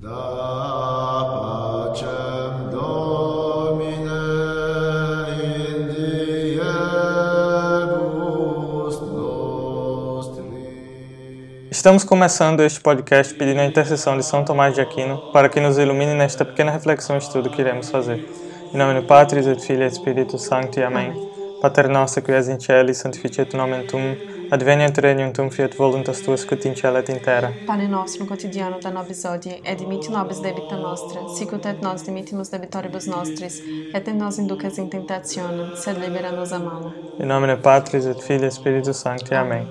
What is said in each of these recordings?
Estamos começando este podcast pedindo a intercessão de São Tomás de Aquino para que nos ilumine nesta pequena reflexão e estudo que iremos fazer. Em nome do Patris et Filii et Spiritus Sancti. Amém. Pater noster qui es in caeli, sanctificetur nomen tuum, adveniat regnum tuum, fiat voluntas tua sicut in terra. Pane nostrum quotidiano da nobis hodie, et dimitti nobis debita nostra, sicut et nos dimittimus debitoribus nostris, et ne nos inducas in tentationem, sed libera nos a malo. Em nome do Patris et Filii et Spiritus Sancti. Amém.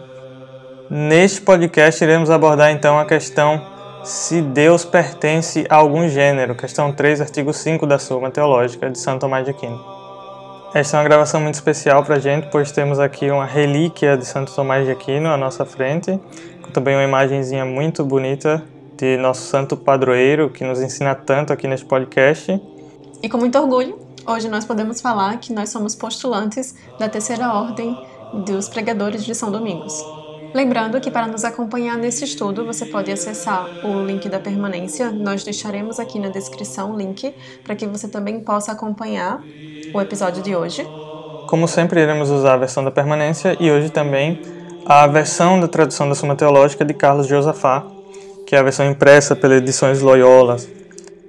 Neste podcast iremos abordar então a questão se Deus pertence a algum gênero, questão 3, artigo 5 da Suma Teológica de Santo Tomás de Aquino. Esta é uma gravação muito especial para a gente, pois temos aqui uma relíquia de Santo Tomás de Aquino à nossa frente, com também uma imagenzinha muito bonita de nosso santo padroeiro, que nos ensina tanto aqui neste podcast. E com muito orgulho, hoje nós podemos falar que nós somos postulantes da terceira ordem dos pregadores de São Domingos. Lembrando que para nos acompanhar nesse estudo, você pode acessar o link da permanência. Nós deixaremos aqui na descrição o link para que você também possa acompanhar o episódio de hoje. Como sempre, iremos usar a versão da permanência e hoje também a versão da tradução da Suma Teológica de Carlos Josafá, que é a versão impressa pelas edições Loyola,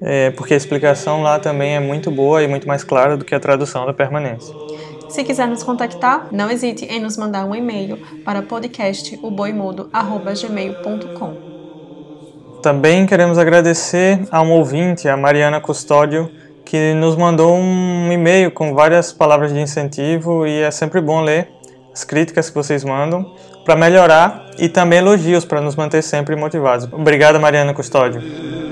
é, porque a explicação lá também é muito boa e muito mais clara do que a tradução da permanência. Se quiser nos contactar, não hesite em nos mandar um e-mail para podcastoboimudo.gmail.com Também queremos agradecer a um ouvinte, a Mariana Custódio, que nos mandou um e-mail com várias palavras de incentivo e é sempre bom ler as críticas que vocês mandam para melhorar e também elogios para nos manter sempre motivados. Obrigado, Mariana Custódio.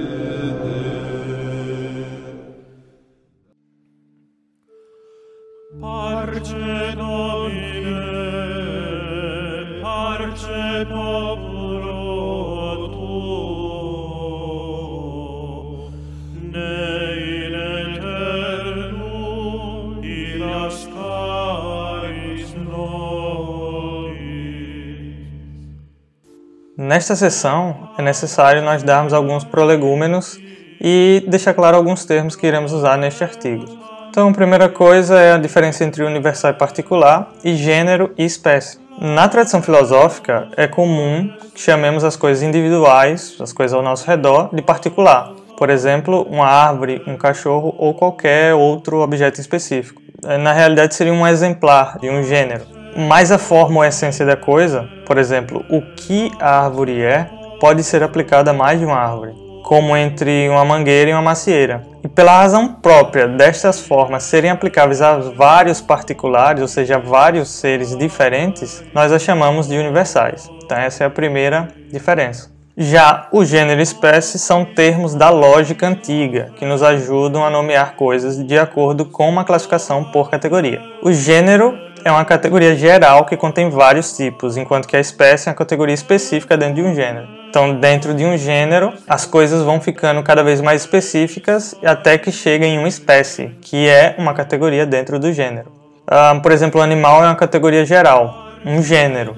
Nesta sessão, é necessário nós darmos alguns prolegúmenos e deixar claro alguns termos que iremos usar neste artigo. Então, a primeira coisa é a diferença entre universal e particular, e gênero e espécie. Na tradição filosófica, é comum que chamemos as coisas individuais, as coisas ao nosso redor, de particular. Por exemplo, uma árvore, um cachorro ou qualquer outro objeto específico. Na realidade, seria um exemplar de um gênero. Mas a forma ou a essência da coisa, por exemplo, o que a árvore é, pode ser aplicada a mais de uma árvore, como entre uma mangueira e uma macieira. E pela razão própria destas formas serem aplicáveis a vários particulares, ou seja, a vários seres diferentes, nós as chamamos de universais. Então essa é a primeira diferença. Já o gênero e espécie são termos da lógica antiga, que nos ajudam a nomear coisas de acordo com uma classificação por categoria. O gênero é uma categoria geral que contém vários tipos, enquanto que a espécie é uma categoria específica dentro de um gênero. Então, dentro de um gênero, as coisas vão ficando cada vez mais específicas até que chega em uma espécie, que é uma categoria dentro do gênero. Ah, por exemplo, o animal é uma categoria geral, um gênero.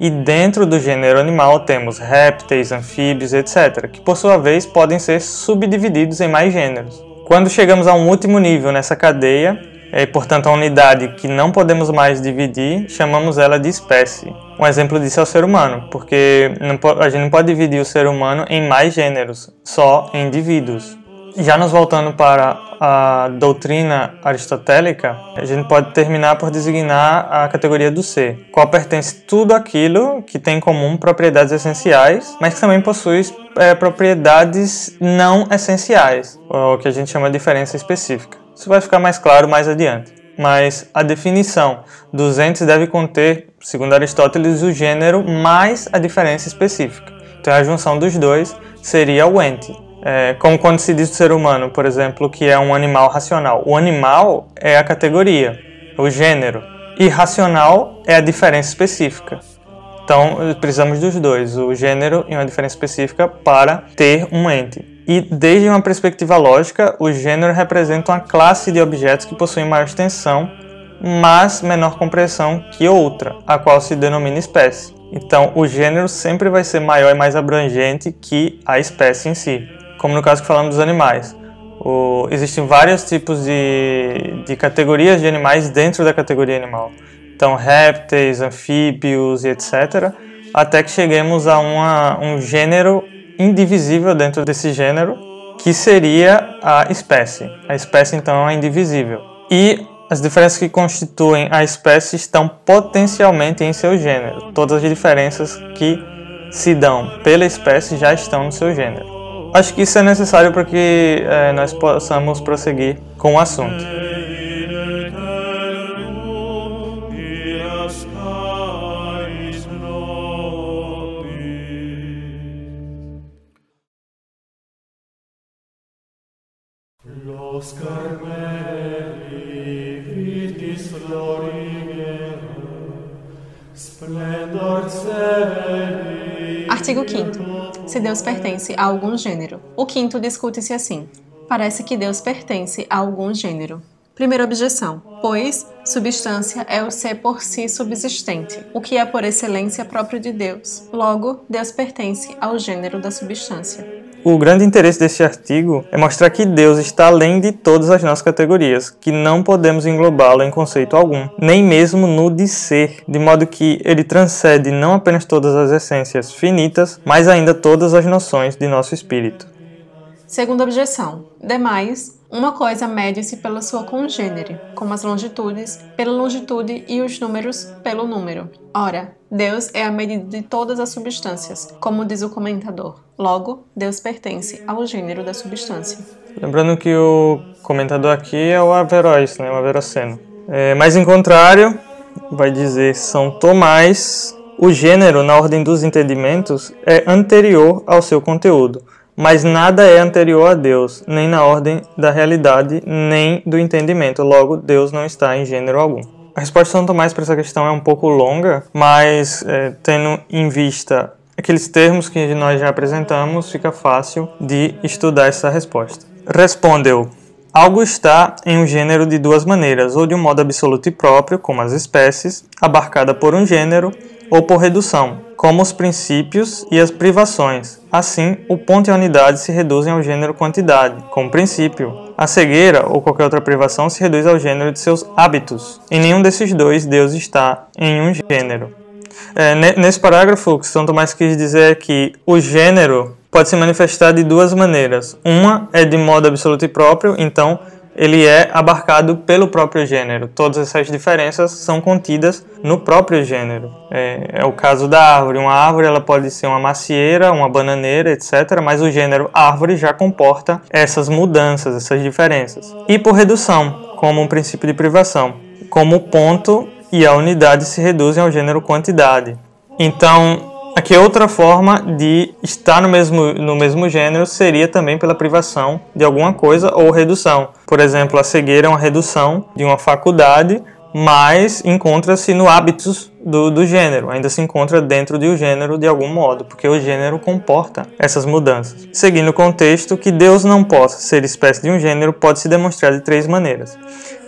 E dentro do gênero animal temos répteis, anfíbios, etc., que por sua vez podem ser subdivididos em mais gêneros. Quando chegamos a um último nível nessa cadeia, e portanto a unidade que não podemos mais dividir, chamamos ela de espécie. Um exemplo disso é o ser humano, porque a gente não pode dividir o ser humano em mais gêneros, só em indivíduos. Já nos voltando para a doutrina aristotélica, a gente pode terminar por designar a categoria do ser, qual pertence tudo aquilo que tem em comum propriedades essenciais, mas que também possui é, propriedades não essenciais, o que a gente chama de diferença específica. Isso vai ficar mais claro mais adiante. Mas a definição dos entes deve conter, segundo Aristóteles, o gênero mais a diferença específica. Então a junção dos dois seria o ente. É, como quando se diz do ser humano, por exemplo, que é um animal racional. O animal é a categoria, o gênero. E racional é a diferença específica. Então precisamos dos dois, o gênero e uma diferença específica, para ter um ente. E desde uma perspectiva lógica, o gênero representa uma classe de objetos que possuem maior extensão, mas menor compressão que outra, a qual se denomina espécie. Então, o gênero sempre vai ser maior e mais abrangente que a espécie em si. como no caso que falamos dos animais. O, existem vários tipos de, de categorias de animais dentro da categoria animal. Então, répteis, anfíbios e etc. Até que cheguemos a uma, um gênero indivisível dentro desse gênero, que seria a espécie. A espécie, então, é indivisível. E as diferenças que constituem a espécie estão potencialmente em seu gênero. Todas as diferenças que se dão pela espécie já estão no seu gênero. Acho que isso é necessário para que é, nós possamos prosseguir com o assunto. Se Deus pertence a algum gênero. O quinto discute-se assim. Parece que Deus pertence a algum gênero. Primeira objeção. Pois substância é o ser por si subsistente, o que é por excelência próprio de Deus. Logo, Deus pertence ao gênero da substância. O grande interesse deste artigo é mostrar que Deus está além de todas as nossas categorias, que não podemos englobá-lo em conceito algum, nem mesmo no de ser, de modo que ele transcende não apenas todas as essências finitas, mas ainda todas as noções de nosso espírito. Segunda objeção. Demais, uma coisa mede-se pela sua congênere, como as longitudes, pela longitude e os números pelo número. Ora, Deus é a medida de todas as substâncias, como diz o comentador. Logo, Deus pertence ao gênero da substância. Lembrando que o comentador aqui é o Averroes, né, o Averroceno. É, mas em contrário, vai dizer São Tomás, o gênero, na ordem dos entendimentos, é anterior ao seu conteúdo mas nada é anterior a Deus, nem na ordem da realidade, nem do entendimento. Logo, Deus não está em gênero algum. A resposta de São Tomás para essa questão é um pouco longa, mas é, tendo em vista aqueles termos que nós já apresentamos, fica fácil de estudar essa resposta. Respondeu: Algo está em um gênero de duas maneiras, ou de um modo absoluto e próprio, como as espécies, abarcada por um gênero, ou por redução, como os princípios e as privações. Assim, o ponto e a unidade se reduzem ao gênero quantidade, como princípio. A cegueira ou qualquer outra privação se reduz ao gênero de seus hábitos. Em nenhum desses dois, Deus está em um gênero. É, nesse parágrafo, o que São Tomás quis dizer é que o gênero pode se manifestar de duas maneiras. Uma é de modo absoluto e próprio, então ele é abarcado pelo próprio gênero. Todas essas diferenças são contidas no próprio gênero. É, é, o caso da árvore. Uma árvore ela pode ser uma macieira, uma bananeira, etc. Mas o gênero árvore já comporta essas mudanças, essas diferenças. E por redução, como um princípio de privação, como o ponto e a unidade se reduzem ao gênero quantidade. Então, Aqui outra forma de estar no mesmo, no mesmo gênero seria também pela privação de alguma coisa ou redução. Por exemplo, a cegueira é uma redução de uma faculdade, mas encontra-se no hábitos do, do gênero, ainda se encontra dentro do gênero de algum modo, porque o gênero comporta essas mudanças. Seguindo o contexto, que Deus não possa ser espécie de um gênero pode se demonstrar de três maneiras.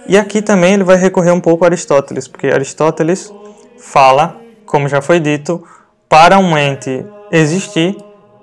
E aqui também ele vai recorrer um pouco a Aristóteles, porque Aristóteles fala, como já foi dito, para um ente existir,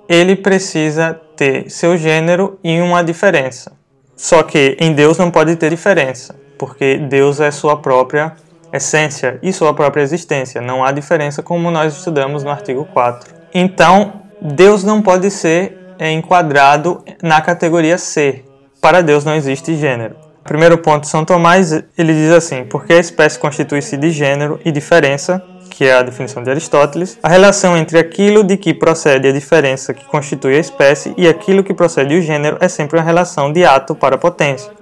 ele precisa ter seu gênero e uma diferença. Só que em Deus não pode ter diferença, porque Deus é sua própria essência e sua própria existência. Não há diferença, como nós estudamos no artigo 4. Então, Deus não pode ser enquadrado na categoria ser. Para Deus não existe gênero. Primeiro ponto, São Tomás, ele diz assim: porque a espécie constitui-se de gênero e diferença, que é a definição de Aristóteles, a relação entre aquilo de que procede a diferença que constitui a espécie e aquilo que procede o gênero é sempre uma relação de ato para potência.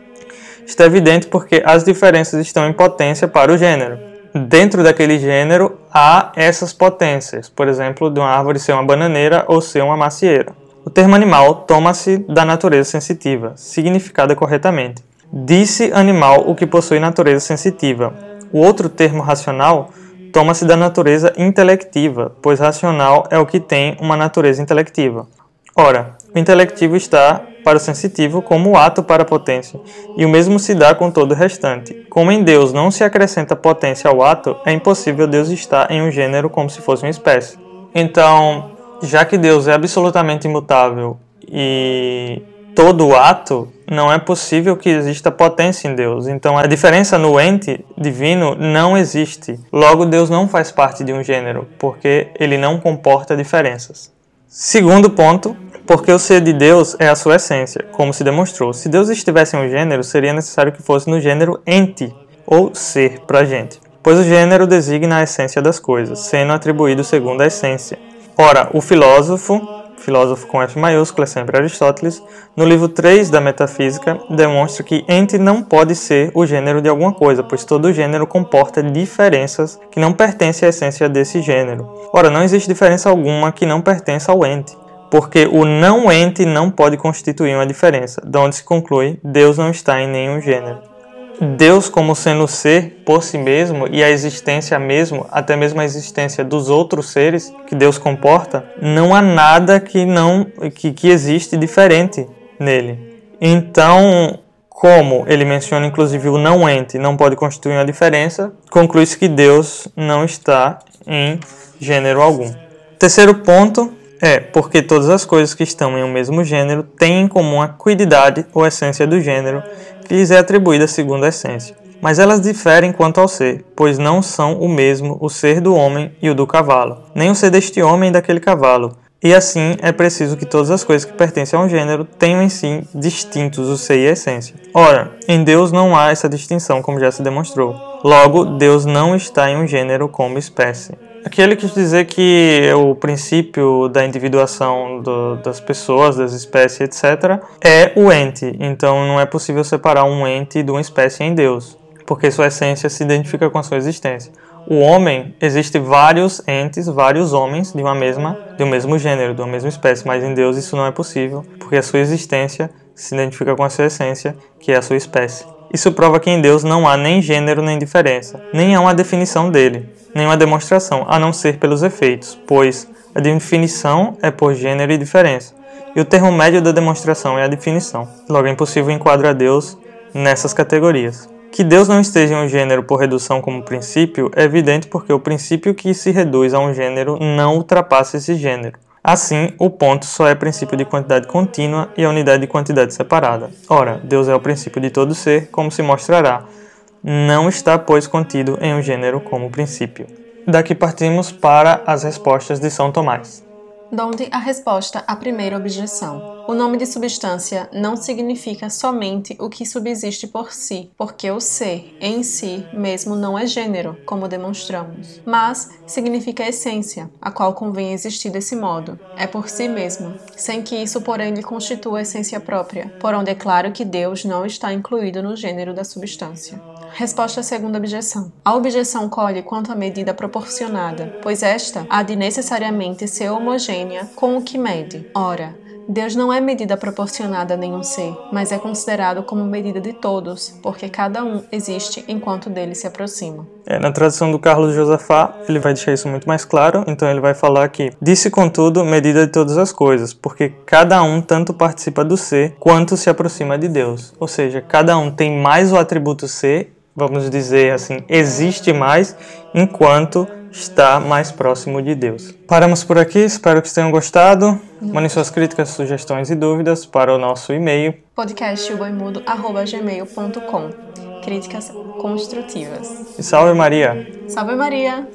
Isto é evidente porque as diferenças estão em potência para o gênero. Dentro daquele gênero há essas potências, por exemplo, de uma árvore ser uma bananeira ou ser uma macieira. O termo animal toma-se da natureza sensitiva, significada corretamente. Disse animal o que possui natureza sensitiva. O outro termo racional toma-se da natureza intelectiva, pois racional é o que tem uma natureza intelectiva. Ora, o intelectivo está para o sensitivo como o ato para a potência, e o mesmo se dá com todo o restante. Como em Deus não se acrescenta potência ao ato, é impossível Deus estar em um gênero como se fosse uma espécie. Então, já que Deus é absolutamente imutável e todo ato, não é possível que exista potência em Deus. Então a diferença no ente divino não existe. Logo, Deus não faz parte de um gênero, porque ele não comporta diferenças. Segundo ponto, porque o ser de Deus é a sua essência, como se demonstrou. Se Deus estivesse em um gênero, seria necessário que fosse no gênero ente, ou ser para gente, pois o gênero designa a essência das coisas, sendo atribuído segundo a essência. Ora, o filósofo filósofo com F maiúsculo, é sempre Aristóteles, no livro 3 da Metafísica, demonstra que ente não pode ser o gênero de alguma coisa, pois todo gênero comporta diferenças que não pertencem à essência desse gênero. Ora, não existe diferença alguma que não pertença ao ente, porque o não ente não pode constituir uma diferença, de onde se conclui Deus não está em nenhum gênero. Deus como sendo ser por si mesmo e a existência mesmo, até mesmo a existência dos outros seres que Deus comporta, não há nada que não que, que existe diferente nele. Então, como ele menciona inclusive o não ente não pode constituir uma diferença, conclui-se que Deus não está em gênero algum. Terceiro ponto é porque todas as coisas que estão em um mesmo gênero têm em comum a quididade ou essência do gênero lhes é atribuída a essência. Mas elas diferem quanto ao ser, pois não são o mesmo o ser do homem e o do cavalo, nem o ser deste homem e daquele cavalo. E assim é preciso que todas as coisas que pertencem a um gênero tenham em si distintos o ser e a essência. Ora, em Deus não há essa distinção, como já se demonstrou. Logo, Deus não está em um gênero como espécie. Aqui ele quis dizer que o princípio da individuação do, das pessoas, das espécies, etc., é o ente. Então não é possível separar um ente de uma espécie em Deus, porque sua essência se identifica com a sua existência. O homem, existe vários entes, vários homens de uma mesma, de um mesmo gênero, de uma mesma espécie, mas em Deus isso não é possível, porque a sua existência se identifica com a sua essência, que é a sua espécie. Isso prova que em Deus não há nem gênero nem diferença, nem há uma definição dele nenhuma demonstração, a não ser pelos efeitos, pois a definição é por gênero e diferença, e o termo médio da demonstração é a definição. Logo, é impossível enquadrar Deus nessas categorias. Que Deus não esteja em um gênero por redução como princípio é evidente porque o princípio que se reduz a um gênero não ultrapassa esse gênero. Assim, o ponto só é princípio de quantidade contínua e a unidade de quantidade separada. Ora, Deus é o princípio de todo ser, como se mostrará, não está, pois, contido em um gênero como princípio. Daqui partimos para as respostas de São Tomás. Donde a resposta à primeira objeção. O nome de substância não significa somente o que subsiste por si, porque o ser em si mesmo não é gênero, como demonstramos, mas significa essência, a qual convém existir desse modo. É por si mesmo, sem que isso, porém, lhe constitua essência própria, por onde é claro que Deus não está incluído no gênero da substância. Resposta à segunda objeção. A objeção colhe quanto à medida proporcionada, pois esta há de necessariamente ser homogênea com o que mede. Ora, Deus não é medida proporcionada a nenhum ser, mas é considerado como medida de todos, porque cada um existe enquanto dele se aproxima. É, na tradução do Carlos Josafá, ele vai deixar isso muito mais claro, então ele vai falar que disse contudo medida de todas as coisas, porque cada um tanto participa do ser quanto se aproxima de Deus. Ou seja, cada um tem mais o atributo ser vamos dizer assim, existe mais enquanto está mais próximo de Deus. Paramos por aqui, espero que tenham gostado. Mandem suas críticas, sugestões e dúvidas para o nosso e-mail podcastboimudo.gmail.com Críticas construtivas. E salve Maria! Salve Maria!